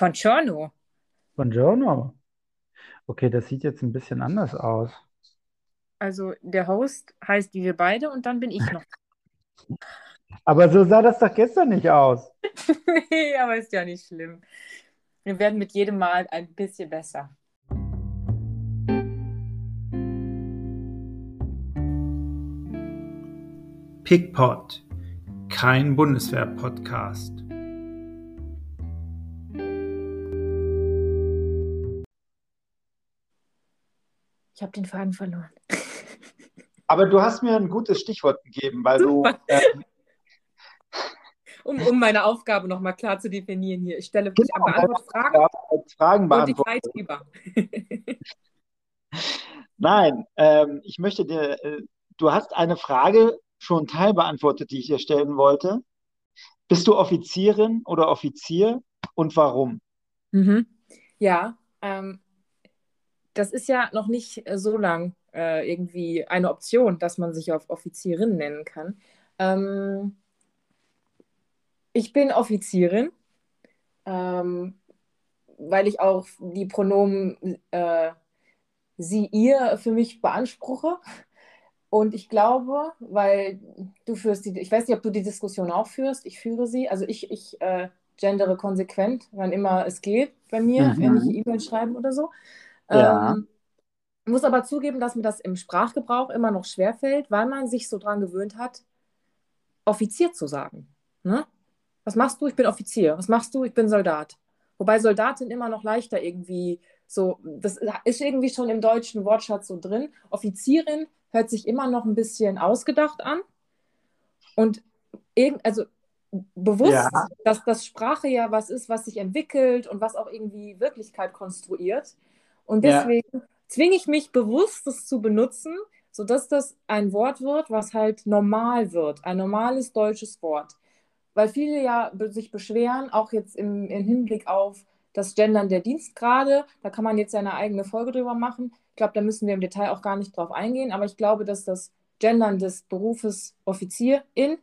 Buongiorno. Buongiorno. Okay, das sieht jetzt ein bisschen anders aus. Also der Host heißt wie wir beide und dann bin ich noch. Aber so sah das doch gestern nicht aus. Nee, aber ist ja nicht schlimm. Wir werden mit jedem Mal ein bisschen besser. PickPod, kein Bundeswehr-Podcast. Ich habe den Faden verloren. Aber du hast mir ein gutes Stichwort gegeben, weil du. Ähm, Um, um meine Aufgabe nochmal klar zu definieren hier. Ich stelle ich genau, beantworte Fragen Fragen und ich beantworten. über. Nein, ähm, ich möchte dir. Äh, du hast eine Frage schon teilbeantwortet, die ich dir stellen wollte. Bist du Offizierin oder Offizier und warum? Mhm. Ja, ähm, das ist ja noch nicht äh, so lang äh, irgendwie eine Option, dass man sich auf Offizierin nennen kann. Ähm, ich bin Offizierin, ähm, weil ich auch die Pronomen äh, sie, ihr für mich beanspruche. Und ich glaube, weil du führst die, ich weiß nicht, ob du die Diskussion auch führst, ich führe sie, also ich, ich äh, gendere konsequent, wann immer es geht bei mir, wenn ich Mhm. E-Mails schreibe oder so. Ja. Ähm, muss aber zugeben, dass mir das im Sprachgebrauch immer noch schwerfällt, weil man sich so dran gewöhnt hat, Offizier zu sagen. Ne? Was machst du? Ich bin Offizier. Was machst du? Ich bin Soldat. Wobei Soldatin immer noch leichter irgendwie so, das ist irgendwie schon im deutschen Wortschatz so drin. Offizierin hört sich immer noch ein bisschen ausgedacht an. Und irgend, also bewusst, Ja. dass das Sprache ja was ist, was sich entwickelt und was auch irgendwie Wirklichkeit konstruiert. Und Ja. deswegen zwinge ich mich bewusst, das zu benutzen, sodass das ein Wort wird, was halt normal wird, ein normales deutsches Wort. Weil viele ja sich beschweren, auch jetzt im, im Hinblick auf das Gendern der Dienstgrade, da kann man jetzt ja eine eigene Folge drüber machen. Ich glaube, da müssen wir im Detail auch gar nicht drauf eingehen, aber ich glaube, dass das Gendern des Berufes Offizierin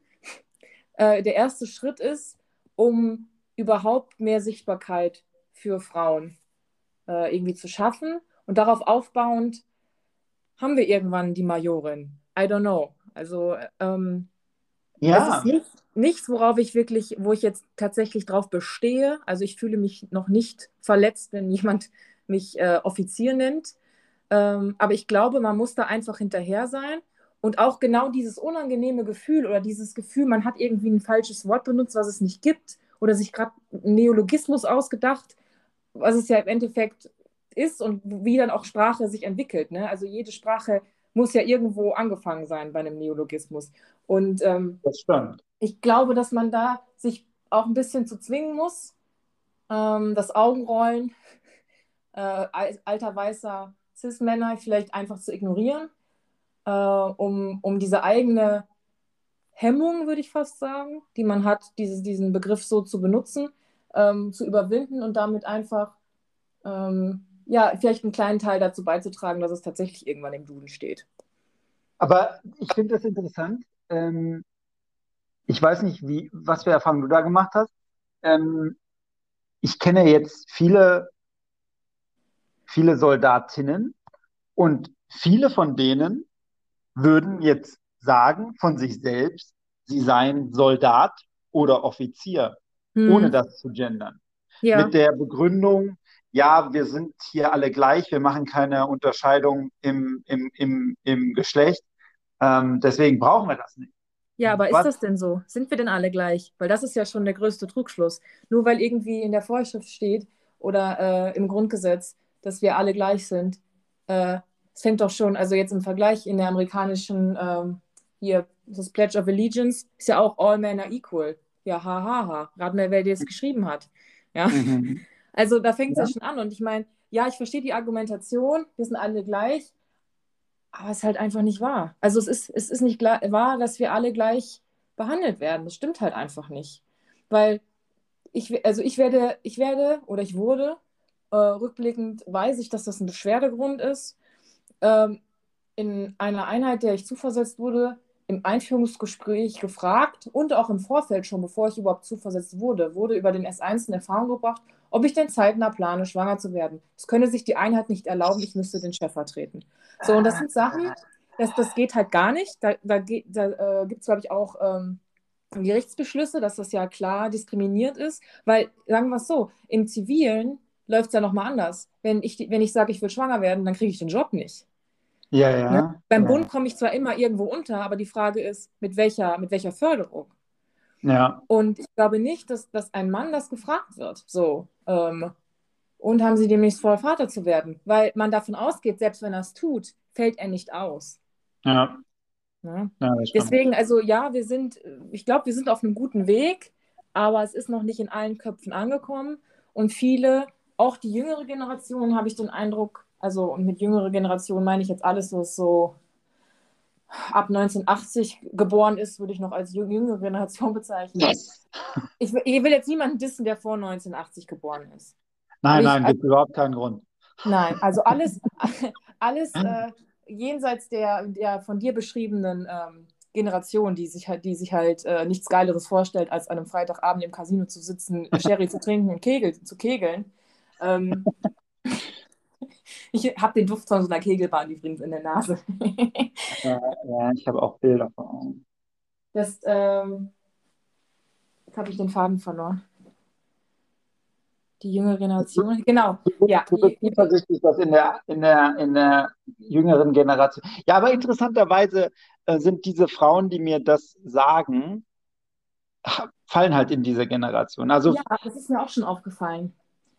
äh, der erste Schritt ist, um überhaupt mehr Sichtbarkeit für Frauen äh, irgendwie zu schaffen. Und darauf aufbauend haben wir irgendwann die Majorin. I don't know. Also ähm, Ja. ist nicht, nichts, worauf ich wirklich, wo ich jetzt tatsächlich drauf bestehe. Also ich fühle mich noch nicht verletzt, wenn jemand mich äh, Offizier nennt. Ähm, aber ich glaube, man muss da einfach hinterher sein. Und auch genau dieses unangenehme Gefühl oder dieses Gefühl, man hat irgendwie ein falsches Wort benutzt, was es nicht gibt, oder sich gerade Neologismus ausgedacht, was es ja im Endeffekt ist und wie dann auch Sprache sich entwickelt. Ne? Also jede Sprache muss ja irgendwo angefangen sein bei einem Neologismus. Und ähm, Das stimmt. ich glaube, dass man da sich auch ein bisschen zu zwingen muss, ähm, das Augenrollen äh, al- alter weißer Cis-Männer vielleicht einfach zu ignorieren, äh, um, um diese eigene Hemmung, würde ich fast sagen, die man hat, diese, diesen Begriff so zu benutzen, ähm, zu überwinden und damit einfach ähm, ja, vielleicht einen kleinen Teil dazu beizutragen, dass es tatsächlich irgendwann im Duden steht. Aber ich finde das interessant. Ähm, ich weiß nicht, wie, was für Erfahrungen du da gemacht hast. Ähm, ich kenne jetzt viele, viele Soldatinnen und viele von denen würden jetzt sagen von sich selbst, sie seien Soldat oder Offizier, ohne Hm, das zu gendern. ja. Mit der Begründung, ja, wir sind hier alle gleich, wir machen keine Unterscheidung im, im, im, im Geschlecht, ähm, deswegen brauchen wir das nicht. Ja, aber ist Was? das denn so? Sind wir denn alle gleich? Weil das ist ja schon der größte Trugschluss. Nur weil irgendwie in der Vorschrift steht oder äh, im Grundgesetz, dass wir alle gleich sind. Äh, es fängt doch schon, also jetzt im Vergleich in der amerikanischen, ähm, hier, das Pledge of Allegiance, ist ja auch All Men are equal. Ja, ha, ha, ha. Rat mal, wer dir das geschrieben hat. Ja. Mhm. Also da fängt es ja. Ja. schon an. Und ich meine, ja, ich verstehe die Argumentation, wir sind alle gleich, aber es ist halt einfach nicht wahr. Also es ist, es ist nicht wahr, dass wir alle gleich behandelt werden. Das stimmt halt einfach nicht. Weil ich, also ich werde, ich werde oder ich wurde, äh, rückblickend weiß ich, dass das ein Beschwerdegrund ist. Ähm, in einer Einheit, der ich zuversetzt wurde, im Einführungsgespräch gefragt und auch im Vorfeld schon, bevor ich überhaupt zuversetzt wurde, wurde über den S1 in Erfahrung gebracht, ob ich denn zeitnah plane, schwanger zu werden. Das könne sich die Einheit nicht erlauben, ich müsste den Chef vertreten. So, und das sind Sachen, das, das geht halt gar nicht. Da, da, da äh, gibt es, glaube ich, auch ähm, Gerichtsbeschlüsse, dass das ja klar diskriminiert ist, weil, sagen wir es so, im Zivilen läuft es ja nochmal anders. Wenn ich, wenn ich sage, ich will schwanger werden, dann kriege ich den Job nicht. Ja, ja. Ne? Beim ja. Bund komme ich zwar immer irgendwo unter, aber die Frage ist, mit welcher, mit welcher Förderung? Ja. Und ich glaube nicht, dass, dass ein Mann das gefragt wird. So. Ähm, und haben sie demnächst vor, Vater zu werden? Weil man davon ausgeht, selbst wenn er es tut, fällt er nicht aus. Ja. Ne? ja Deswegen, also ja, wir sind, ich glaube, wir sind auf einem guten Weg, aber es ist noch nicht in allen Köpfen angekommen. Und viele, auch die jüngere Generation, habe ich den Eindruck, also und mit jüngere Generation meine ich jetzt alles, was so ab 1980 geboren ist, würde ich noch als jüngere Generation bezeichnen. Yes. Ich, ich, will jetzt niemanden dissen, der vor 1980 geboren ist. Nein, ich, nein, gibt also, überhaupt keinen Grund. Nein, also alles, alles äh, jenseits der, der von dir beschriebenen ähm, Generation, die sich halt, die sich halt äh, nichts Geileres vorstellt, als an einem Freitagabend im Casino zu sitzen, Sherry zu trinken und Kegel, zu kegeln. Ähm, ich habe den Duft von so einer Kegelbahn übrigens in der Nase. ja, ja, ich habe auch Bilder von Augen. Das, ähm, jetzt habe ich den Faden verloren. Die jüngere Generation, genau. Ja, du bist zuversichtlich, dass in der, in, der, in der jüngeren Generation. Ja, aber interessanterweise äh, sind diese Frauen, die mir das sagen, fallen halt in diese Generation. Also, ja, das ist mir auch schon aufgefallen.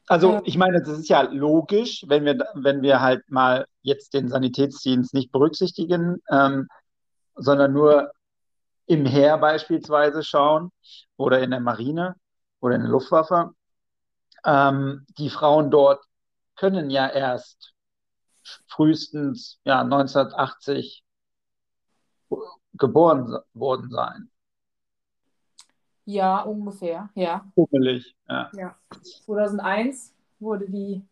Also ich meine, das ist ja logisch, wenn wir, wenn wir halt mal jetzt den Sanitätsdienst nicht berücksichtigen, ähm, sondern nur im Heer beispielsweise schauen oder in der Marine oder in der Luftwaffe. Ähm, die Frauen dort können ja erst frühestens ja, 1980 geboren worden sein. Ja, ungefähr, ja. Pummelig, ja. ja. 2001 wurde die,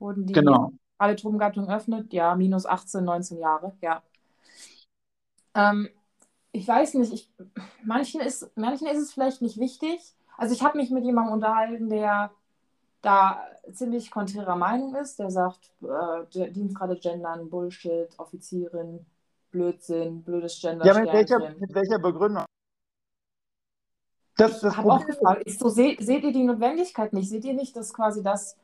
wurden die genau. alle Trubengattungen eröffnet, ja, minus 18, 19 Jahre, ja. Ähm, ich weiß nicht, ich, manchen, ist, manchen ist es vielleicht nicht wichtig. Also ich habe mich mit jemandem unterhalten, der da ziemlich konträrer Meinung ist, der sagt, äh, Dienstgrade gendern, Bullshit, Offizierin, Blödsinn, blödes Gender. Ja, mit welcher, mit welcher Begründung? Das, das ich habe auch gefragt, ich so, seht, seht ihr die Notwendigkeit nicht? Seht ihr nicht, dass quasi das,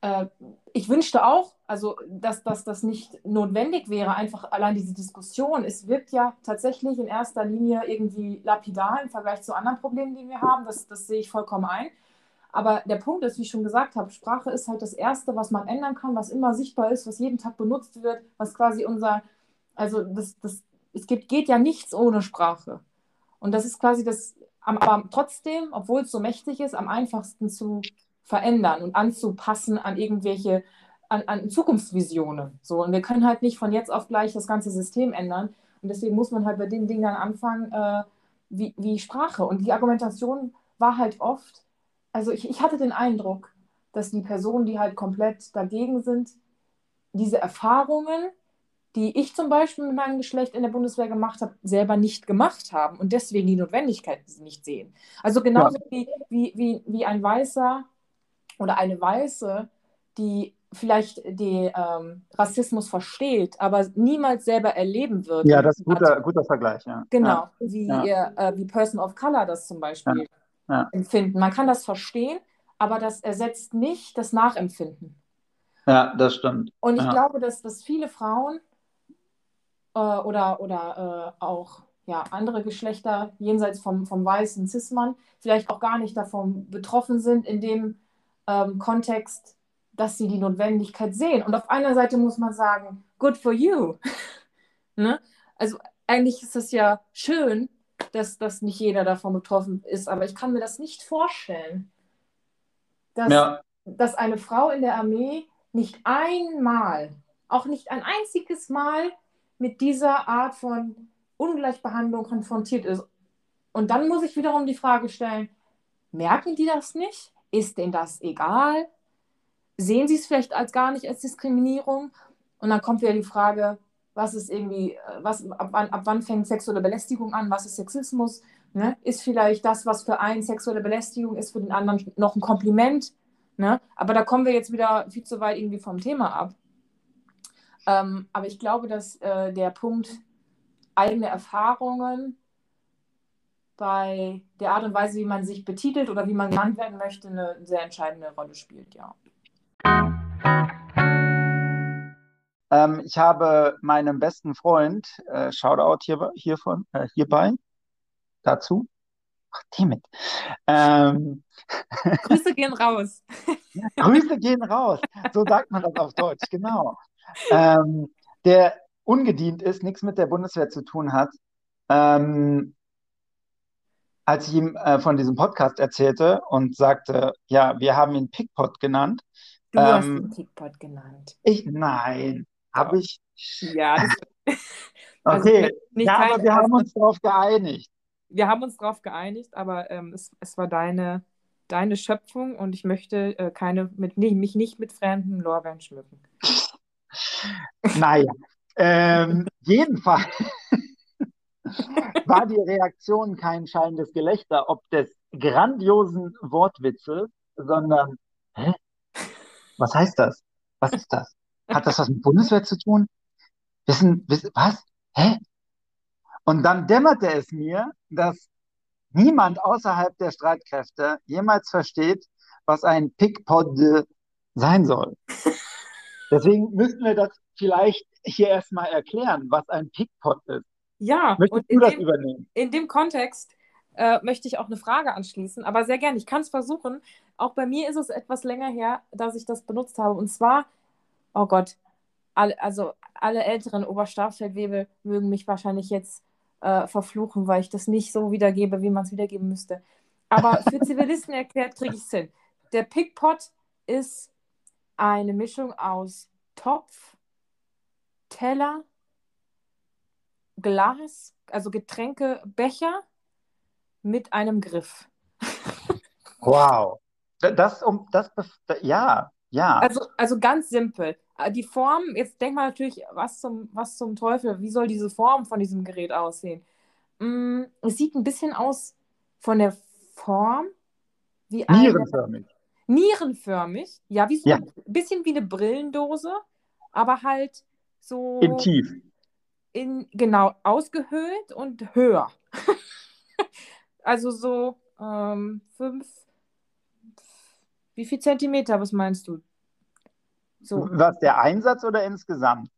äh, ich wünschte auch, also dass, dass das nicht notwendig wäre, einfach allein diese Diskussion. Es wirkt ja tatsächlich in erster Linie irgendwie lapidar im Vergleich zu anderen Problemen, die wir haben. Das, das sehe ich vollkommen ein. Aber der Punkt ist, wie ich schon gesagt habe, Sprache ist halt das Erste, was man ändern kann, was immer sichtbar ist, was jeden Tag benutzt wird, was quasi unser, also das, das, es geht, geht ja nichts ohne Sprache. Und das ist quasi das, aber trotzdem, obwohl es so mächtig ist, am einfachsten zu verändern und anzupassen an irgendwelche, an, an Zukunftsvisionen. So, und wir können halt nicht von jetzt auf gleich das ganze System ändern. Und deswegen muss man halt bei den Dingen anfangen, äh, wie, wie Sprache. Und die Argumentation war halt oft, also ich, ich hatte den Eindruck, dass die Personen, die halt komplett dagegen sind, diese Erfahrungen die ich zum Beispiel mit meinem Geschlecht in der Bundeswehr gemacht habe, selber nicht gemacht haben und deswegen die Notwendigkeit nicht sehen. Also genauso ja. wie, wie, wie, wie ein Weißer oder eine Weiße, die vielleicht den ähm, Rassismus versteht, aber niemals selber erleben wird. Ja, das ist ein guter, guter Vergleich. Ja. Genau, ja. Wie, ja. Äh, wie Person of Color das zum Beispiel empfinden. Man kann das verstehen, aber das ersetzt nicht das Nachempfinden. Ja, das stimmt. Und ich glaube, dass, dass viele Frauen äh, oder, oder äh, auch ja, andere Geschlechter jenseits vom, vom weißen Cis-Mann vielleicht auch gar nicht davon betroffen sind in dem ähm, Kontext, dass sie die Notwendigkeit sehen. Und auf einer Seite muss man sagen, good for you. ne? Also eigentlich ist es ja schön, dass, dass nicht jeder davon betroffen ist, aber ich kann mir das nicht vorstellen, dass, ja. dass eine Frau in der Armee nicht einmal, auch nicht ein einziges Mal mit dieser Art von Ungleichbehandlung konfrontiert ist. Und dann muss ich wiederum die Frage stellen, merken die das nicht? Ist denen das egal? Sehen sie es vielleicht als gar nicht als Diskriminierung? Und dann kommt wieder die Frage, was ist irgendwie, was, ab, wann, ab wann fängt sexuelle Belästigung an? Was ist Sexismus? Ne? Ist vielleicht das, was für einen sexuelle Belästigung ist, für den anderen noch ein Kompliment? Ne? Aber da kommen wir jetzt wieder viel zu weit irgendwie vom Thema ab. Ähm, aber ich glaube, dass äh, der Punkt eigene Erfahrungen bei der Art und Weise, wie man sich betitelt oder wie man genannt werden möchte, eine sehr entscheidende Rolle spielt, ja. Ähm, ich habe meinem besten Freund, äh, Shoutout hier, hiervon, äh, hierbei, dazu. Ach, damit. Ähm, Grüße gehen raus. Grüße gehen raus. So sagt man das auf Deutsch, genau. Ähm, der ungedient ist, nichts mit der Bundeswehr zu tun hat. Ähm, als ich ihm äh, von diesem Podcast erzählte und sagte, ja, wir haben ihn Pickpot genannt. Du hast ihn Pickpot genannt. Ich, nein, habe ich. Ja, das, Okay, also nicht ja, aber wir haben uns darauf geeinigt. wir haben uns darauf geeinigt, aber ähm, es, es war deine, deine Schöpfung und ich möchte äh, keine mit, nee, mich nicht mit fremden Lorbeeren schmücken. Naja, ähm, jedenfalls war die Reaktion kein schallendes Gelächter ob des grandiosen Wortwitzes, sondern, hä? Was heißt das? Was ist das? Hat das was mit Bundeswehr zu tun? Wissen, wissen, was? Hä? Und dann dämmerte es mir, dass niemand außerhalb der Streitkräfte jemals versteht, was ein Pickpot sein soll. Deswegen müssten wir das vielleicht hier erstmal erklären, was ein Pickpot ist. Ja, Möchtest und du in das dem, übernehmen? in dem Kontext äh, möchte ich auch eine Frage anschließen, aber sehr gerne. Ich kann es versuchen. Auch bei mir ist es etwas länger her, dass ich das benutzt habe. Und zwar, oh Gott, alle, also alle älteren Oberstabsfeldwebel mögen mich wahrscheinlich jetzt äh, verfluchen, weil ich das nicht so wiedergebe, wie man es wiedergeben müsste. Aber für Zivilisten erklärt kriege ich es hin. Der Pickpot ist eine Mischung aus Topf, Teller, Glas, also Getränkebecher mit einem Griff. Wow. Das um das ja, ja. Also, also ganz simpel. Äh, Die Form, jetzt denk mal natürlich, was zum, was zum Teufel, wie soll diese Form von diesem Gerät aussehen? Mm, es sieht ein bisschen aus von der Form wie eine Nierenförmig. Nierenförmig, ja, wie so Ja. ein bisschen wie eine Brillendose, aber halt so In tief. in, genau, ausgehöhlt und höher. also so ähm, fünf, wie viel Zentimeter, was meinst du? So, Was, der Einsatz oder insgesamt?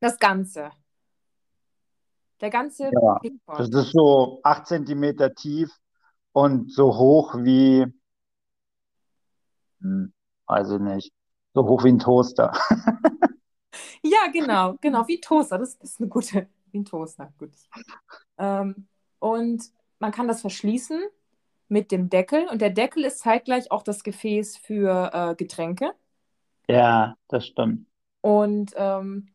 das Ganze. Der ganze Ja. Das ist so acht Zentimeter tief und so hoch wie, hm, weiß ich nicht, so hoch wie ein Toaster. Ja, genau, genau, wie ein Toaster. Das, das ist eine gute, wie ein Toaster, gut. Ähm, und man kann das verschließen mit dem Deckel. Und der Deckel ist zeitgleich auch das Gefäß für äh, Getränke. Ja, das stimmt. Und ähm,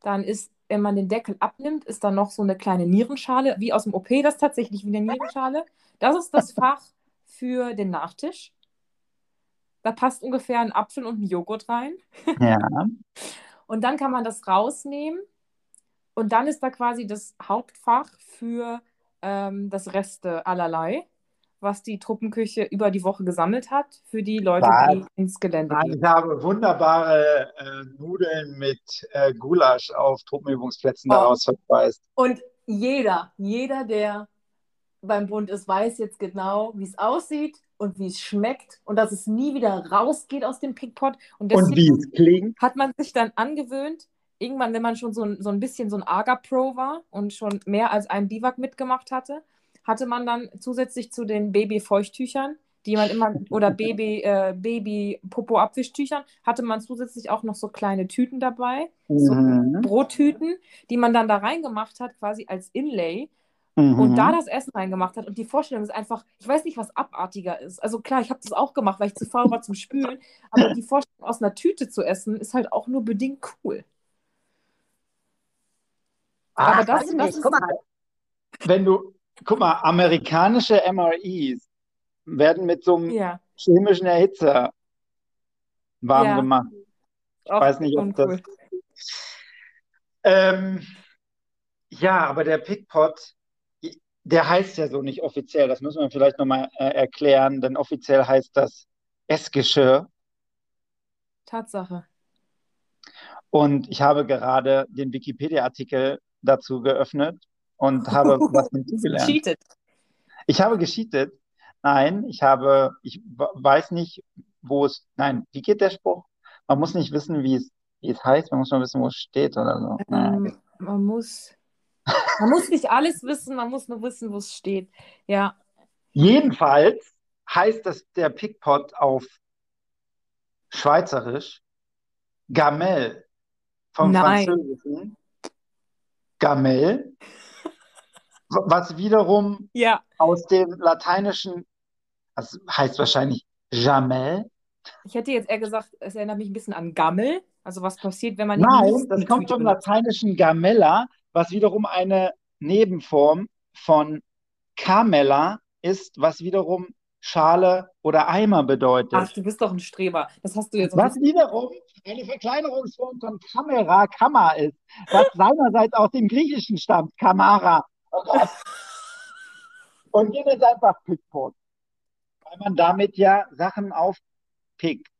dann ist, wenn man den Deckel abnimmt, ist da noch so eine kleine Nierenschale, wie aus dem OP, das tatsächlich wie eine Nierenschale. Das ist das Fach für den Nachtisch. Da passt ungefähr ein Apfel und ein Joghurt rein. Ja, Und dann kann man das rausnehmen. Und dann ist da quasi das Hauptfach für ähm, das Reste allerlei, was die Truppenküche über die Woche gesammelt hat, für die Leute, Was? die ins Gelände gehen. ich habe wunderbare äh, Nudeln mit äh, Gulasch auf Truppenübungsplätzen Oh. daraus verspeist. Und jeder, jeder, der beim Bund ist, weiß jetzt genau, wie es aussieht und wie es schmeckt und dass es nie wieder rausgeht aus dem Pickpot. Und Und wie deswegen es klingt. hat man sich dann angewöhnt, irgendwann, wenn man schon so ein, so ein bisschen so ein Agar-Pro war und schon mehr als ein Biwak mitgemacht hatte, hatte man dann zusätzlich zu den Baby-Feuchttüchern, die man immer, oder Baby, äh, Baby-Popo-Abwischtüchern, hatte man zusätzlich auch noch so kleine Tüten dabei, so Mhm. Brottüten, die man dann da reingemacht hat, quasi als Inlay Mhm. und da das Essen reingemacht hat. Und die Vorstellung ist einfach, ich weiß nicht, was abartiger ist. Also klar, ich habe das auch gemacht, weil ich zu faul war zum Spülen, aber die Vorstellung, aus einer Tüte zu essen, ist halt auch nur bedingt cool. Ach, aber das- das ist- Guck mal, wenn du, guck mal, amerikanische MREs werden mit so einem Ja, chemischen Erhitzer warm Ja. gemacht. Ich auch weiß nicht, ob das. Ähm, ja, aber der Pickpot, der heißt ja so nicht offiziell. Das müssen wir vielleicht nochmal äh, erklären, denn offiziell heißt das Essgeschirr. Tatsache. Und ich habe gerade den Wikipedia-Artikel dazu geöffnet und habe was hinzugelernt. Cheated. Ich habe gescheatet. Nein, ich habe, ich weiß nicht, wo es, nein, wie geht der Spruch? Man muss nicht wissen, wie es, wie es heißt, man muss nur wissen, wo es steht oder so. Ähm, man muss, man muss nicht alles wissen, man muss nur wissen, wo es steht. Ja, Jedenfalls heißt das der Pickpot auf Schweizerisch Gamelle vom Nein. Französischen Gamelle, was wiederum ja. aus dem Lateinischen, das heißt wahrscheinlich Jamel. Ich hätte jetzt eher gesagt, es erinnert mich ein bisschen an Gammel. Also was passiert, wenn man Nein, das kommt vom lateinischen Gamella, was wiederum eine Nebenform von Camella ist, was wiederum Schale oder Eimer bedeutet. Ach, du bist doch ein Streber. Das hast du jetzt Was wiederum eine Verkleinerungsform von Kamera, Kammer ist, was seinerseits aus dem Griechischen stammt, Kamara. Und hier ist einfach Pickpot, weil man damit ja Sachen aufpickt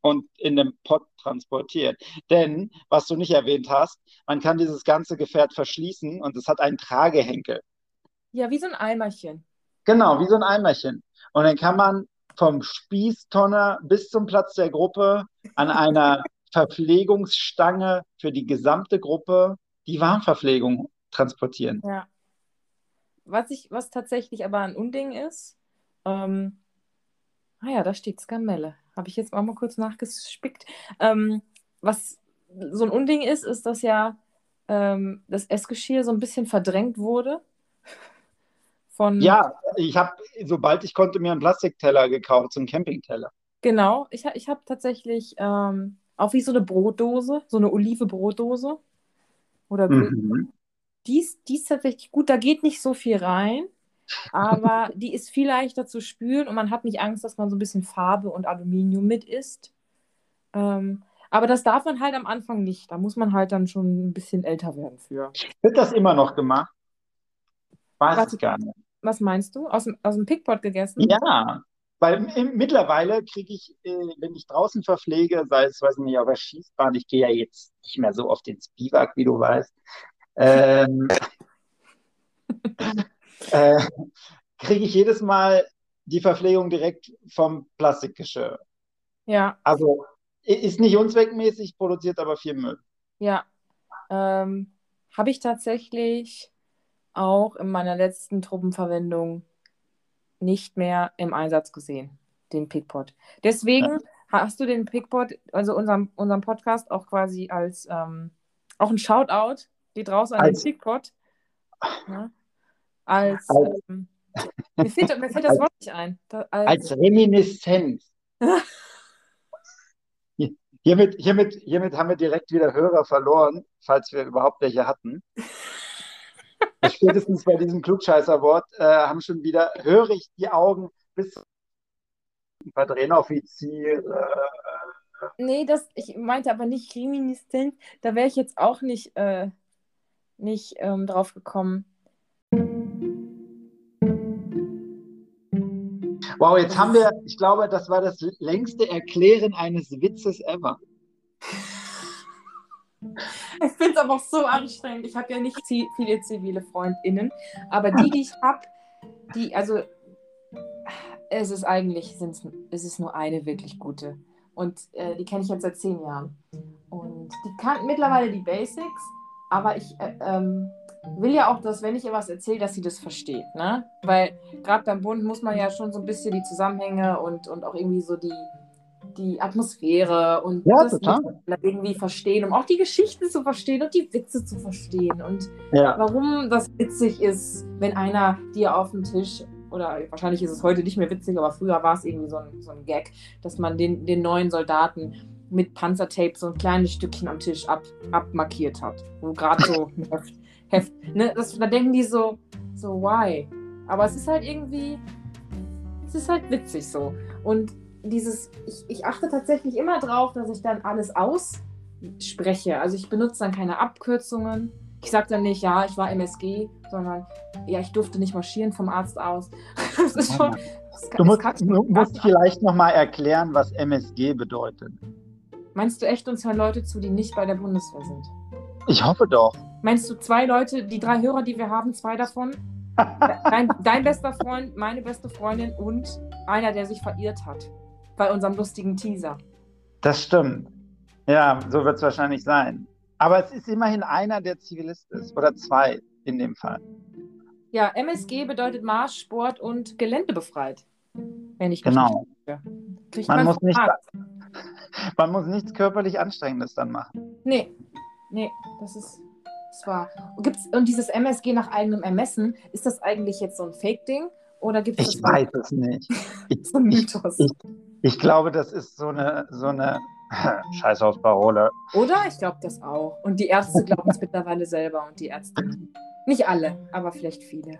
und in einem Pot transportiert. Denn, was du nicht erwähnt hast, man kann dieses ganze Gefährt verschließen und es hat einen Tragehenkel. Ja, wie so ein Eimerchen. Genau, wie so ein Eimerchen. Und dann kann man vom Spießtonner bis zum Platz der Gruppe an einer Verpflegungsstange für die gesamte Gruppe die Warmverpflegung transportieren. Ja. Was ich, was tatsächlich aber ein Unding ist, ähm, ah ja, da steht Skamelle. Habe ich jetzt auch mal kurz nachgespickt. Ähm, was so ein Unding ist, ist, dass ja ähm, das Essgeschirr so ein bisschen verdrängt wurde. Von, Ja, ich habe, sobald ich konnte, mir einen Plastikteller gekauft, so einen Campingteller. Genau, ich, ich habe tatsächlich ähm, auch wie so eine Brotdose, so eine Olive-Brotdose. Oder Mhm. die ist, die ist tatsächlich gut, da geht nicht so viel rein, aber die ist viel leichter zu spülen und man hat nicht Angst, dass man so ein bisschen Farbe und Aluminium mit isst. Ähm, aber das darf man halt am Anfang nicht. Da muss man halt dann schon ein bisschen älter werden für. Wird das immer noch gemacht? Weiß Warte. ich gar nicht. Was meinst du? Aus dem, aus dem Pickpot gegessen? Ja, weil im- mittlerweile kriege ich, äh, wenn ich draußen verpflege, sei es, weiß nicht, auf der Schießbahn, ich gehe ja jetzt nicht mehr so oft ins Biwak, wie du weißt, ähm, äh, kriege ich jedes Mal die Verpflegung direkt vom Plastikgeschirr. Ja, Also ist nicht unzweckmäßig, produziert aber viel Müll. ja. Ähm, habe ich tatsächlich auch in meiner letzten Truppenverwendung nicht mehr im Einsatz gesehen, den Pickpot. Deswegen hast du den Pickpot, also unserem, unserem Podcast, auch quasi als ähm, auch ein Shoutout, geht raus an Als- den Pickpot. Ja, als, Als- ähm, mir, fehlt, mir fällt das Wort nicht ein. Da, als, Als Reminiszenz. Hier- Hiermit, hiermit, hiermit haben wir direkt wieder Hörer verloren, falls wir überhaupt welche hatten. Spätestens bei diesem Klugscheißer-Wort äh, haben schon wieder, höre ich die Augen bis zum Verdrehoffizier. nee, das, ich meinte aber nicht reminiscent, da wäre ich jetzt auch nicht, äh, nicht ähm, drauf gekommen. Wow, jetzt haben wir, ich glaube, das war das längste Erklären eines Witzes ever. Ich finde es aber auch so anstrengend. Ich habe ja nicht viele zivile FreundInnen, aber die, die ich habe, die, also es ist eigentlich, sind's, es ist nur eine wirklich gute. Und äh, die kenne ich jetzt seit zehn Jahren. Und die kann mittlerweile die Basics, aber ich äh, ähm, will ja auch, dass wenn ich ihr was erzähle, dass sie das versteht. Ne? Weil gerade beim Bund muss man ja schon so ein bisschen die Zusammenhänge und, und auch irgendwie so die, die Atmosphäre und Ja, das irgendwie verstehen, um auch die Geschichten zu verstehen und die Witze zu verstehen und Ja. warum das witzig ist, wenn einer dir auf dem Tisch, oder wahrscheinlich ist es heute nicht mehr witzig, aber früher war es irgendwie so ein, so ein Gag, dass man den, den neuen Soldaten mit Panzertape so ein kleines Stückchen am Tisch ab, abmarkiert hat. Wo gerade so Heft, ne? das, da denken die so, so, why? Aber es ist halt irgendwie, es ist halt witzig so. Und dieses, ich, ich achte tatsächlich immer drauf, dass ich dann alles ausspreche. Also ich benutze dann keine Abkürzungen. Ich sage dann nicht, ja, ich war MSG, sondern ja, ich durfte nicht marschieren vom Arzt aus. Das ist schon, Das kann- Du das musst, kann- du musst vielleicht nochmal erklären, was MSG bedeutet. Meinst du echt, uns hören Leute zu, die nicht bei der Bundeswehr sind? Ich hoffe doch. Meinst du zwei Leute, die drei Hörer, die wir haben, zwei davon? Dein, dein bester Freund, meine beste Freundin und einer, der sich verirrt hat. Bei unserem lustigen Teaser. Das stimmt. Ja, so wird es wahrscheinlich sein. Aber es ist immerhin einer, der Zivilist ist. Oder zwei in dem Fall. Ja, MSG bedeutet Marsch, Sport und Gelände befreit. Wenn ich Genau. Kriegt Man man muss nicht-. Man muss nichts körperlich Anstrengendes dann machen. Nee, nee, das ist, das war. Gibt's, und dieses MSG nach eigenem Ermessen, ist das eigentlich jetzt so ein Fake-Ding? Oder gibt es Ich weiß es nicht. Ich, so ein Mythos? ich- ich glaube, das ist so eine, so eine Scheiß auf Parole. Oder? Ich glaube das auch. Und die Ärzte glauben es mittlerweile selber und die Ärzte. Nicht alle, aber vielleicht viele.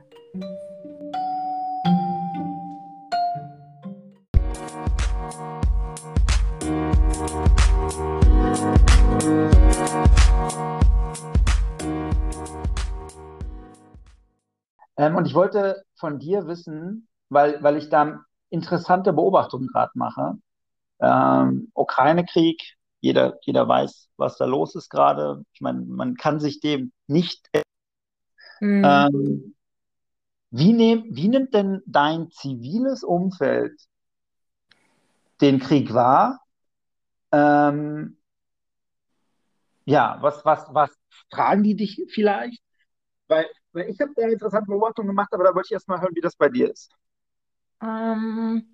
Ähm, und ich wollte von dir wissen, weil, weil ich da interessante Beobachtungen gerade mache. Ähm, Ukraine-Krieg, jeder, jeder weiß, was da los ist gerade. Ich meine, man kann sich dem nicht. Hm. Ähm, wie, nehm, wie nimmt denn dein ziviles Umfeld den Krieg wahr? Ähm, ja, was, was, was fragen die dich vielleicht? Weil, weil ich habe da interessante Beobachtungen gemacht, aber da wollte ich erst mal hören, wie das bei dir ist. Ähm,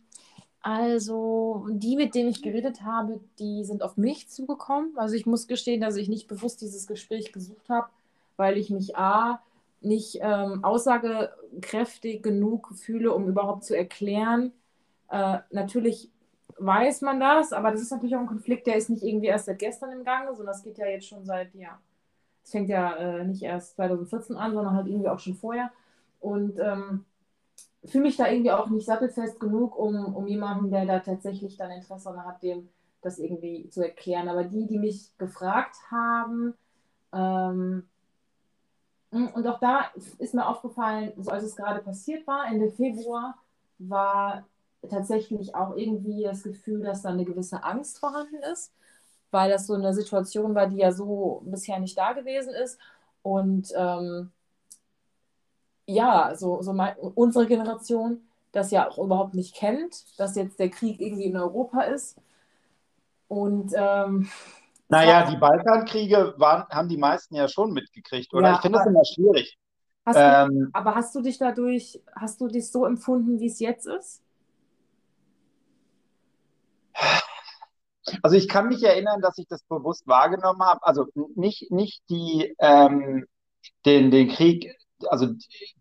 also, die, mit denen ich geredet habe, die sind auf mich zugekommen. Also, ich muss gestehen, dass ich nicht bewusst dieses Gespräch gesucht habe, weil ich mich A, nicht ähm, aussagekräftig genug fühle, um überhaupt zu erklären. Äh, natürlich weiß man das, aber das ist natürlich auch ein Konflikt, der ist nicht irgendwie erst seit gestern im Gange, sondern das geht ja jetzt schon seit, ja, es fängt ja äh, nicht erst 2014 an, sondern halt irgendwie auch schon vorher. Und ähm, fühle mich da irgendwie auch nicht sattelfest genug, um, um jemanden, der da tatsächlich dann Interesse daran hat, dem das irgendwie zu erklären. Aber die, die mich gefragt haben, ähm, und auch da ist mir aufgefallen, so als es gerade passiert war, Ende Februar, war tatsächlich auch irgendwie das Gefühl, dass da eine gewisse Angst vorhanden ist, weil das so eine Situation war, die ja so bisher nicht da gewesen ist. Und ähm, ja, so, so mein, unsere Generation das ja auch überhaupt nicht kennt, dass jetzt der Krieg irgendwie in Europa ist. Und ähm, Naja, die Balkankriege waren, haben die meisten ja schon mitgekriegt, oder? Ja, ich finde das immer schwierig. hast du, Ähm, aber hast du dich dadurch, hast du dich so empfunden, wie es jetzt ist? Also ich kann mich erinnern, dass ich das bewusst wahrgenommen habe. Also nicht, nicht die, ähm, den, den Krieg, also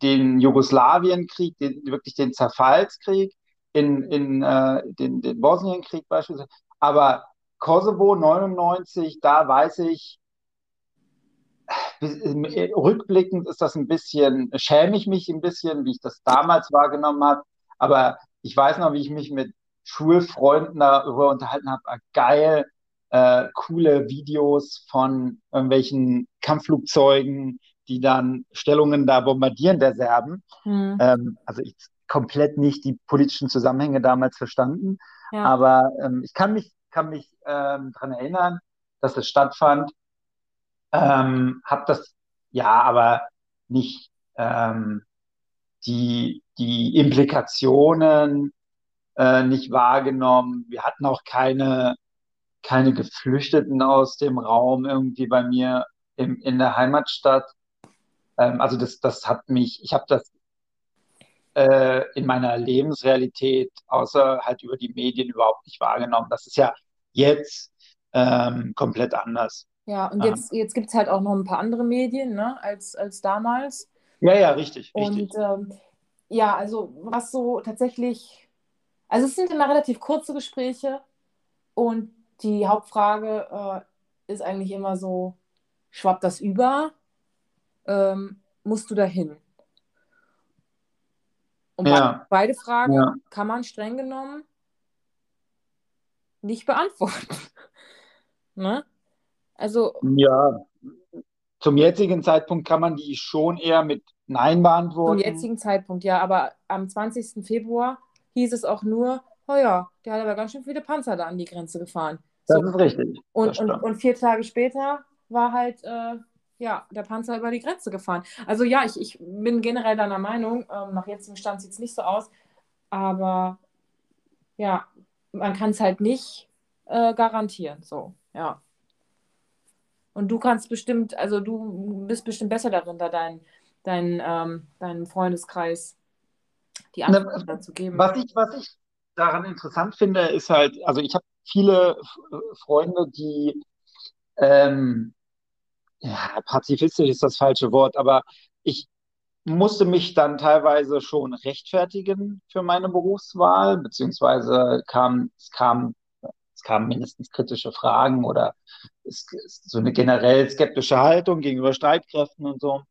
den Jugoslawienkrieg, den, wirklich den Zerfallskrieg, in, in äh, den, den Bosnienkrieg beispielsweise. Aber Kosovo 99, da weiß ich, äh, rückblickend ist das ein bisschen, schäme ich mich ein bisschen, wie ich das damals wahrgenommen habe. Aber ich weiß noch, wie ich mich mit Schulfreunden darüber unterhalten habe. Ah, geil, äh, coole Videos von irgendwelchen Kampfflugzeugen, die dann Stellungen da bombardieren der Serben. Hm. Ähm, also ich komplett nicht die politischen Zusammenhänge damals verstanden. Ja. Aber ähm, ich kann mich, kann mich ähm, daran erinnern, dass es stattfand. Ähm, hab das, ja, aber nicht ähm, die, die Implikationen äh, nicht wahrgenommen. Wir hatten auch keine, keine Geflüchteten aus dem Raum irgendwie bei mir im, in der Heimatstadt. Ähm, also das, das hat mich, ich habe das äh, in meiner Lebensrealität, außer halt über die Medien, überhaupt nicht wahrgenommen. Das ist ja jetzt ähm, komplett anders. Ja, und jetzt, jetzt gibt es halt auch noch ein paar andere Medien, ne, als, als damals. Ja, ja, richtig, richtig. Und ähm, ja, also was so tatsächlich, also es sind immer relativ kurze Gespräche und die Hauptfrage äh, ist eigentlich immer so, schwappt das über? Ähm, musst du dahin? Und Ja. be beide Fragen Ja. kann man streng genommen nicht beantworten. ne? Also Ja, zum jetzigen Zeitpunkt kann man die schon eher mit Nein Zum beantworten. jetzigen Zeitpunkt, ja, aber am 20. Februar hieß es auch nur, oh ja, der hat aber ganz schön viele Panzer da an die Grenze gefahren. Das So. ist richtig. Und, und, und vier Tage später war halt äh, ja, der Panzer über die Grenze gefahren. Also ja, ich, ich bin generell deiner Meinung, ähm, nach jetzigem Stand sieht es nicht so aus, aber ja, man kann es halt nicht äh, garantieren. So, ja. Und du kannst bestimmt, also du bist bestimmt besser darin, da dein, dein, ähm, deinem Freundeskreis die Ne, Antworten dazu geben. Was ich, was ich daran interessant finde, ist halt, also ich habe viele Freunde, die, ähm, ja, pazifistisch ist das falsche Wort, aber ich musste mich dann teilweise schon rechtfertigen für meine Berufswahl, beziehungsweise kam, es kam, es kamen mindestens kritische Fragen oder es, es, so eine generell skeptische Haltung gegenüber Streitkräften und so.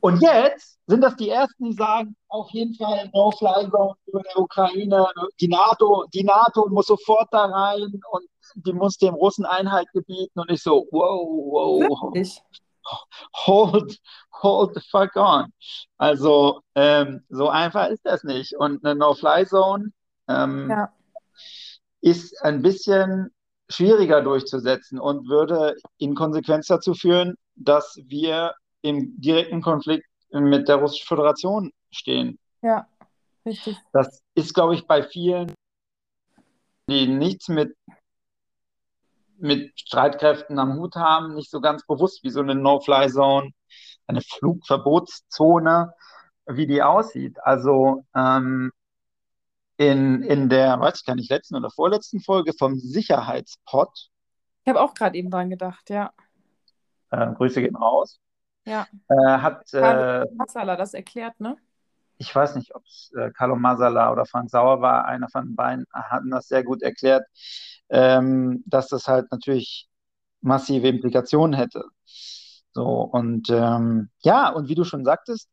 Und jetzt sind das die Ersten, die sagen, auf jeden Fall No-Fly-Zone über der Ukraine, die NATO, die NATO muss sofort da rein und die muss dem Russen Einhalt gebieten. Und ich so, wow, wow, Wirklich? hold, hold the fuck on. Also ähm, so einfach ist das nicht. Und eine No-Fly-Zone ähm, Ja. ist ein bisschen schwieriger durchzusetzen und würde in Konsequenz dazu führen, dass wir im direkten Konflikt mit der Russischen Föderation stehen. Ja, richtig. Das ist, glaube ich, bei vielen, die nichts mit, mit Streitkräften am Hut haben, nicht so ganz bewusst, wie so eine No-Fly-Zone, eine Flugverbotszone, wie die aussieht. Also ähm, in, in der, weiß ich gar nicht, letzten oder vorletzten Folge vom Sicherheitspot, Ich habe auch gerade eben dran gedacht, ja. äh, Grüße gehen raus, Ja. äh, hat, äh, Carlo Massala das erklärt, ne? ich weiß nicht, ob es äh, Carlo Masala oder Frank Sauer war, einer von beiden hatten das sehr gut erklärt, ähm, dass das halt natürlich massive Implikationen hätte. So, und ähm, ja, und wie du schon sagtest,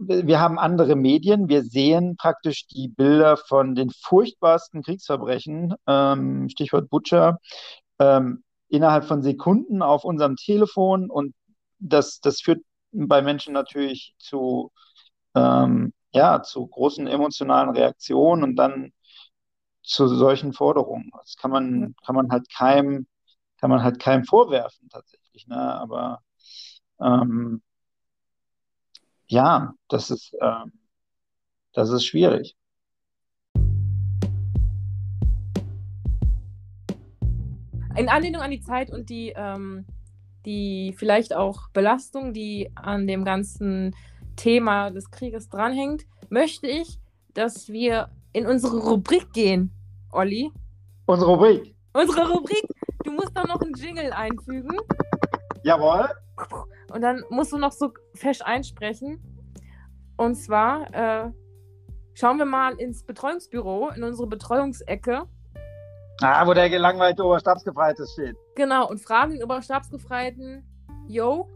wir haben andere Medien, wir sehen praktisch die Bilder von den furchtbarsten Kriegsverbrechen, ähm, Stichwort Butcher, ähm, innerhalb von Sekunden auf unserem Telefon und das, das führt bei Menschen natürlich zu ähm, ja, zu großen emotionalen Reaktionen und dann zu solchen Forderungen. Das kann man, kann man halt keinem, kann man halt keinem vorwerfen tatsächlich, ne? Aber ähm, ja, das ist, ähm, das ist schwierig. In Anlehnung an die Zeit und die, ähm, die vielleicht auch Belastung, die an dem ganzen Thema des Krieges dranhängt, möchte ich, dass wir in unsere Rubrik gehen, Olli. Unsere Rubrik. Unsere Rubrik, du musst da noch einen Jingle einfügen Jawohl. und dann musst du noch so fesch einsprechen. Und zwar äh, schauen wir mal ins Betreuungsbüro, in unsere Betreuungsecke. Ah, wo der gelangweilte Oberstabsgefreite steht. Genau, und fragen den Oberstabsgefreiten, yo,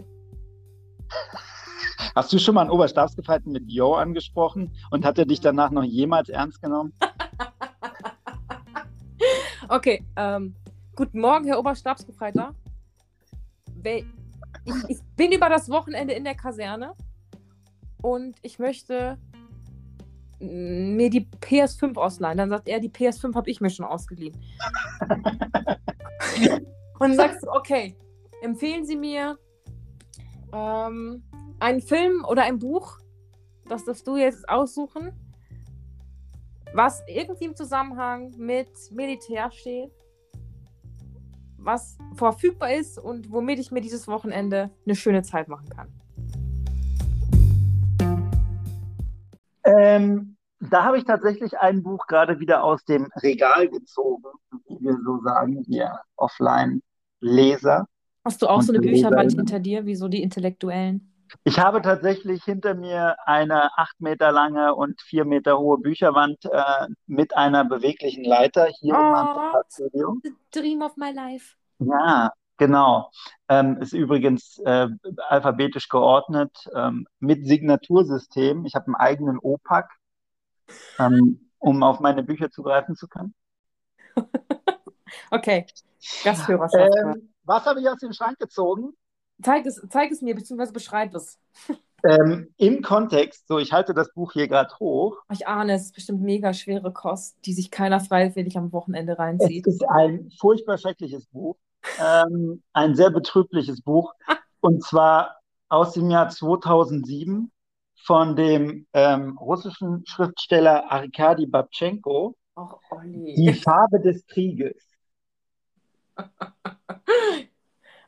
Hast du schon mal einen Oberstabsgefreiten mit Yo angesprochen und hat er dich danach noch jemals ernst genommen? Okay, ähm, guten Morgen, Herr Oberstabsgefreiter. Ich, ich bin über das Wochenende in der Kaserne und ich möchte mir die PS5 ausleihen. Dann sagt er, die PS5 habe ich mir schon ausgeliehen. und dann sagst du, okay, empfehlen Sie mir ähm, einen Film oder ein Buch, das darfst du jetzt aussuchen, was irgendwie im Zusammenhang mit Militär steht, was verfügbar ist und womit ich mir dieses Wochenende eine schöne Zeit machen kann. Ähm, da habe ich tatsächlich ein Buch gerade wieder aus dem Regal gezogen, wie wir so sagen, hier Offline-Leser. Hast du auch so eine Leser, Bücherwand hinter dir, wie so die Intellektuellen? Ich habe tatsächlich hinter mir eine acht Meter lange und vier Meter hohe Bücherwand äh, mit einer beweglichen Leiter hier in meinem Oh. Podcaststudio. The dream of my life. Ja, genau. Ähm, ist übrigens äh, alphabetisch geordnet ähm, mit Signatursystem. Ich habe einen eigenen OPAC, ähm, um auf meine Bücher zugreifen zu können. Okay, Gasthörerschaft. Ähm, was habe ich aus dem Schrank gezogen? zeig, es, zeig es mir, beziehungsweise beschreib es. Ähm, Im Kontext, so ich halte das Buch hier gerade hoch. Ich ahne, es ist bestimmt mega schwere Kost, die sich keiner freiwillig am Wochenende reinzieht. Es ist ein furchtbar schreckliches Buch, ähm, ein sehr betrübliches Buch, und zwar aus dem Jahr 2007 von dem ähm, russischen Schriftsteller Arkadi Babchenko. Ach, Olli. Die Farbe des Krieges.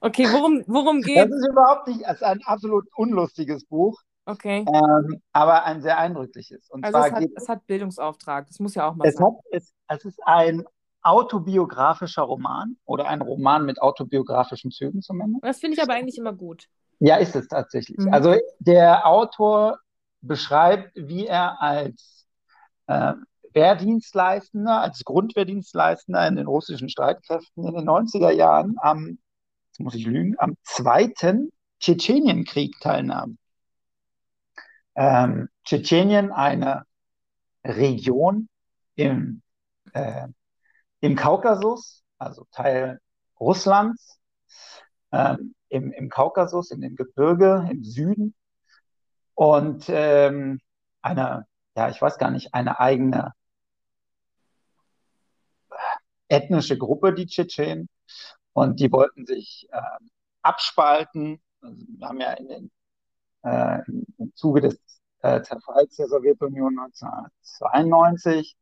Okay, worum, worum Das geht ist überhaupt nicht, es ist ein absolut unlustiges Buch, Okay. ähm, aber ein sehr eindrückliches. Und Also zwar es hat, geht es hat Bildungsauftrag, das muss ja auch mal es sein. hat, es, es ist ein autobiografischer Roman oder ein Roman mit autobiografischen Zügen zumindest. Das finde ich aber eigentlich immer gut. Ja, ist es tatsächlich. Mhm. Also der Autor beschreibt, wie er als äh, Wehrdienstleistender, als Grundwehrdienstleistender in den russischen Streitkräften in den 90er Jahren am, jetzt muss ich lügen, am zweiten Tschetschenienkrieg teilnahm. Ähm, Tschetschenien, eine Region im, äh, im Kaukasus, also Teil Russlands, ähm, im, im Kaukasus, in den Gebirge im Süden und ähm, eine, ja, ich weiß gar nicht, eine eigene ethnische Gruppe, die Tschetschenen, und die wollten sich ähm, abspalten. Also, wir haben ja in den, äh, im, im Zuge des äh, Zerfalls der Sowjetunion 1992,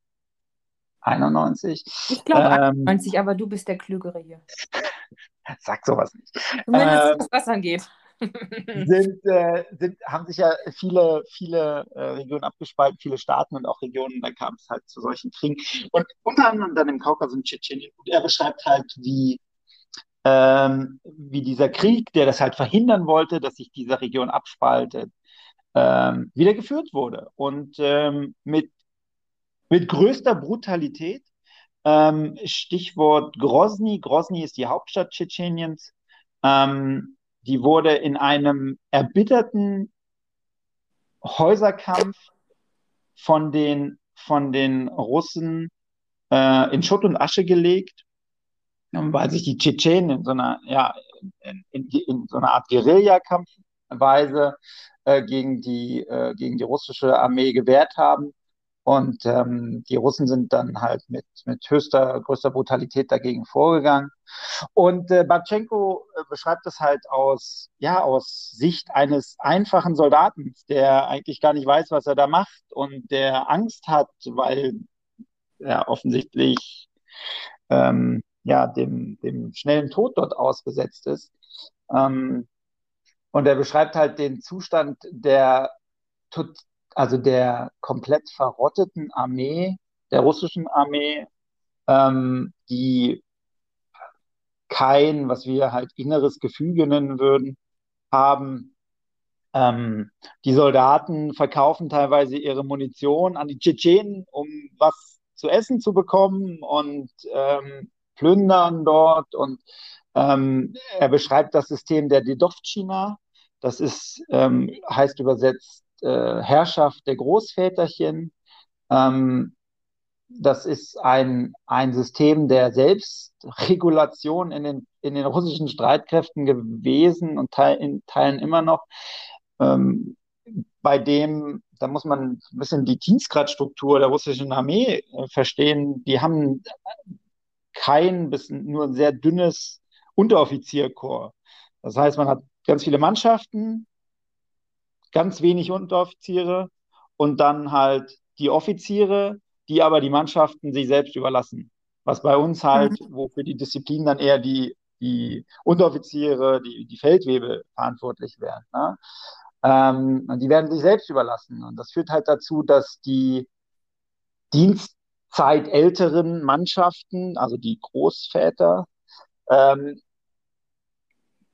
91, Ich glaube ähm, 91, aber du bist der Klügere hier. sag sowas nicht. Zumindest Ähm, was das angeht. sind, äh, sind, haben sich ja viele, viele äh, Regionen abgespalten, viele Staaten und auch Regionen, da kam es halt zu solchen Kriegen. Und unter anderem dann im Kaukasus und Tschetschenien. Und er beschreibt halt, wie, ähm, wie dieser Krieg, der das halt verhindern wollte, dass sich diese Region abspaltet, ähm, wieder geführt wurde. Und ähm, mit, mit größter Brutalität. Ähm, Stichwort Grozny. Grozny ist die Hauptstadt Tschetscheniens. Ähm, die wurde in einem erbitterten Häuserkampf von den, von den Russen äh, in Schutt und Asche gelegt, weil sich die Tschetschenen in so einer, ja, in, in, in so einer Art Guerillakampfweise äh, gegen äh, gegen die russische Armee gewehrt haben. Und ähm, die Russen sind dann halt mit, mit höchster, größter Brutalität dagegen vorgegangen. Und äh, Batschenko äh, beschreibt das halt aus, ja, aus Sicht eines einfachen Soldaten, der eigentlich gar nicht weiß, was er da macht und der Angst hat, weil er offensichtlich ähm, ja, dem, dem schnellen Tod dort ausgesetzt ist. Ähm, und er beschreibt halt den Zustand der, also der komplett verrotteten Armee, der russischen Armee, ähm, die kein, was wir halt inneres Gefüge nennen würden, haben. Ähm, die Soldaten verkaufen teilweise ihre Munition an die Tschetschenen, um was zu essen zu bekommen und ähm, plündern dort. Und ähm, er beschreibt das System der Dedovtchina. Das ist, ähm, heißt übersetzt äh, Herrschaft der Großväterchen. Ähm, das ist ein, ein System der Selbstregulation in den, in den russischen Streitkräften gewesen und teil, in Teilen immer noch, ähm, bei dem, da muss man ein bisschen die Dienstgradstruktur der russischen Armee äh, verstehen. Die haben kein bis nur ein sehr dünnes Unteroffizierkorps. Das heißt, man hat ganz viele Mannschaften, ganz wenig Unteroffiziere und dann halt die Offiziere, die aber die Mannschaften sich selbst überlassen. Was bei uns halt, wo für die Disziplin dann eher die, die Unteroffiziere, die, die Feldwebel verantwortlich werden. Ne? Ähm, und die werden sich selbst überlassen. Und das führt halt dazu, dass die dienstzeit-älteren Mannschaften, also die Großväter, ähm,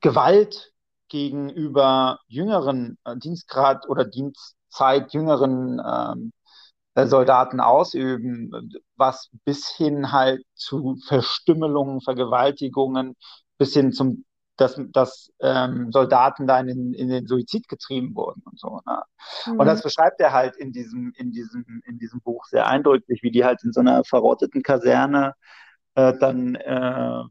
Gewalt gegenüber jüngeren äh, Dienstgrad oder Dienstzeit jüngeren ähm, äh, Soldaten ausüben, was bis hin halt zu Verstümmelungen, Vergewaltigungen, bis hin zum, dass, dass ähm, Soldaten da in den, in den Suizid getrieben wurden und so. Ne? Mhm. Und das beschreibt er halt in diesem, in diesem, in diesem Buch sehr eindrücklich, wie die halt in so einer verrotteten Kaserne äh, dann äh,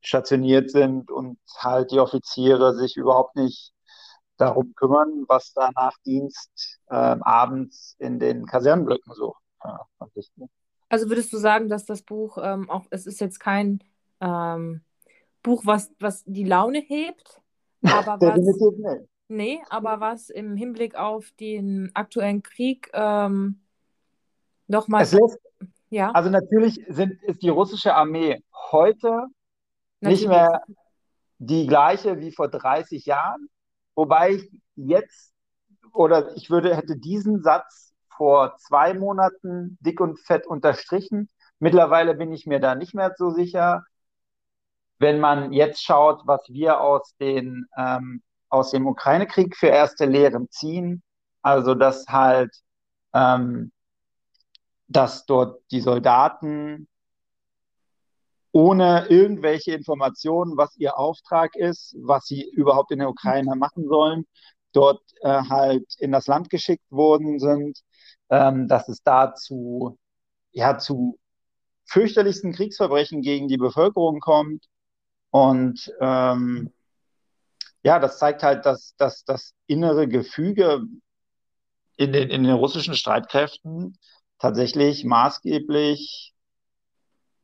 stationiert sind und halt die Offiziere sich überhaupt nicht darum kümmern, was da nach Dienst äh, abends in den Kasernenblöcken so äh, passiert. Also würdest du sagen, dass das Buch ähm, auch, es ist jetzt kein ähm, Buch, was, was die Laune hebt, aber was, nee, aber was im Hinblick auf den aktuellen Krieg ähm, nochmal, ja, also natürlich sind, ist die russische Armee heute nicht mehr die gleiche wie vor 30 Jahren, wobei ich jetzt oder ich würde, hätte diesen Satz vor zwei Monaten dick und fett unterstrichen. Mittlerweile bin ich mir da nicht mehr so sicher. Wenn man jetzt schaut, was wir aus den, ähm, aus dem Ukraine-Krieg für erste Lehren ziehen, also dass halt, ähm, dass dort die Soldaten ohne irgendwelche Informationen, was ihr Auftrag ist, was sie überhaupt in der Ukraine machen sollen, dort äh, halt in das Land geschickt worden sind, ähm, dass es dazu ja zu fürchterlichsten Kriegsverbrechen gegen die Bevölkerung kommt. Und ähm, ja, das zeigt halt, dass, dass das innere Gefüge in den, in den russischen Streitkräften tatsächlich maßgeblich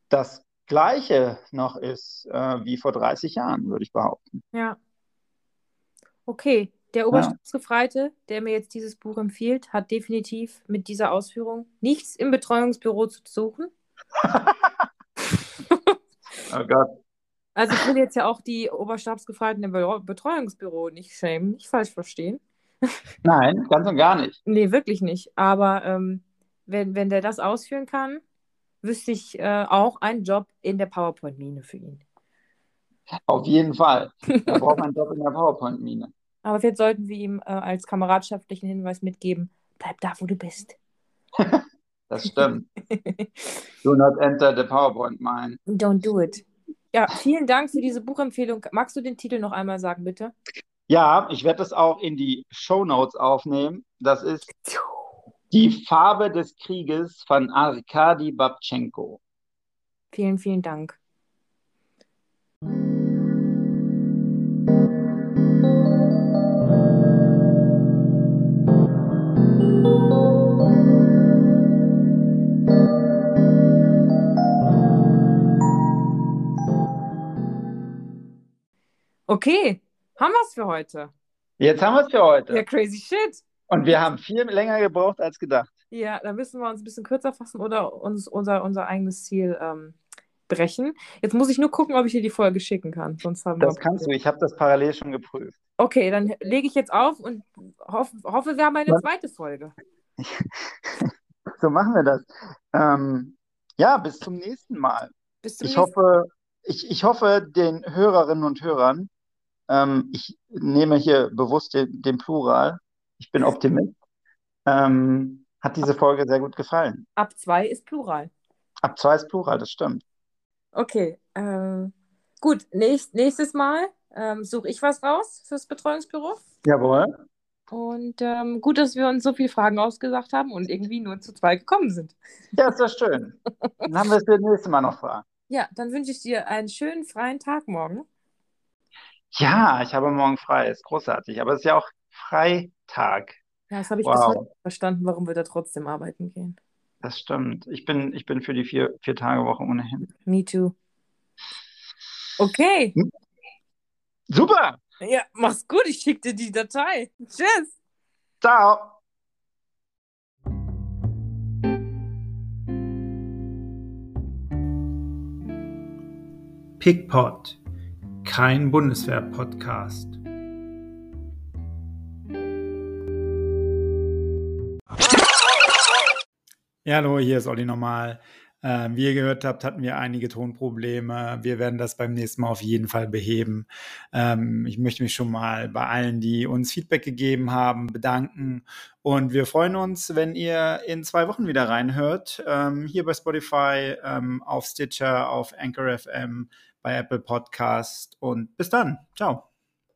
das Gleiche noch ist äh, wie vor 30 Jahren, würde ich behaupten. Ja. Okay, der Ja. Oberstabsgefreite, der mir jetzt dieses Buch empfiehlt, hat definitiv mit dieser Ausführung nichts im Betreuungsbüro zu suchen. Oh Gott. Also ich will jetzt ja auch die Oberstabsgefreiten im Be Betreuungsbüro nicht schämen, nicht falsch verstehen. Nein, ganz und gar nicht. Nee, wirklich nicht. Aber ähm, wenn, wenn der das ausführen kann, wüsste ich äh, auch einen Job in der PowerPoint-Mine für ihn. Auf jeden Fall. Da braucht man einen Job in der PowerPoint-Mine. Aber vielleicht sollten wir ihm äh, als kameradschaftlichen Hinweis mitgeben, bleib da, wo du bist. Das stimmt. Do not enter the PowerPoint mine. Don't do it. Ja, vielen Dank für diese Buchempfehlung. Magst du den Titel noch einmal sagen, bitte? Ja, ich werde das auch in die Shownotes aufnehmen. Das ist Die Farbe des Krieges von Arkadi Babchenko. Vielen, vielen Dank. Okay, haben wir es für heute. Jetzt haben wir es für heute. Ja, crazy shit. Und wir haben viel länger gebraucht als gedacht. Ja, da müssen wir uns ein bisschen kürzer fassen oder uns unser, unser eigenes Ziel ähm, brechen. Jetzt muss ich nur gucken, ob ich dir die Folge schicken kann. Sonst haben Das wir... kannst du. Ich habe das parallel schon geprüft. Okay, dann lege ich jetzt auf und hoff, hoffe, wir haben eine Was? zweite Folge. So machen wir das. Ähm, ja, bis zum nächsten Mal. Bis zum Ich nächsten hoffe, ich, ich hoffe, den Hörerinnen und Hörern, ähm, ich nehme hier bewusst den, den Plural, ich bin Optimist, ähm, hat diese Folge sehr gut gefallen. Ab zwei ist Plural. Ab zwei ist Plural, das stimmt. Okay, ähm, gut. Nächst, nächstes Mal ähm, suche ich was raus fürs Betreuungsbüro. Jawohl. Und ähm, gut, dass wir uns so viele Fragen ausgesagt haben und irgendwie nur zu zwei gekommen sind. Ja, ist das schön. Dann haben wir es das nächste Mal noch fragen. Ja, dann wünsche ich dir einen schönen freien Tag morgen. Ja, ich habe morgen frei, ist großartig, aber es ist ja auch Freitag. Ja, das habe ich bis Wow. heute nicht verstanden, warum wir da trotzdem arbeiten gehen. Das stimmt. Ich bin, ich bin für die vier, vier Tage Woche ohnehin. Me too. Okay. Super. Ja, mach's gut. Ich schicke dir die Datei. Tschüss. Ciao. PickPod, kein Bundeswehr-Podcast. Ja, hallo, hier ist Olli Normal. Äh, wie ihr gehört habt, hatten wir einige Tonprobleme. Wir werden das beim nächsten Mal auf jeden Fall beheben. Ähm, ich möchte mich schon mal bei allen, die uns Feedback gegeben haben, bedanken. Und wir freuen uns, wenn ihr in zwei Wochen wieder reinhört. Ähm, hier bei Spotify, ähm, auf Stitcher, auf Anchor FM, bei Apple Podcast. Und bis dann. Ciao.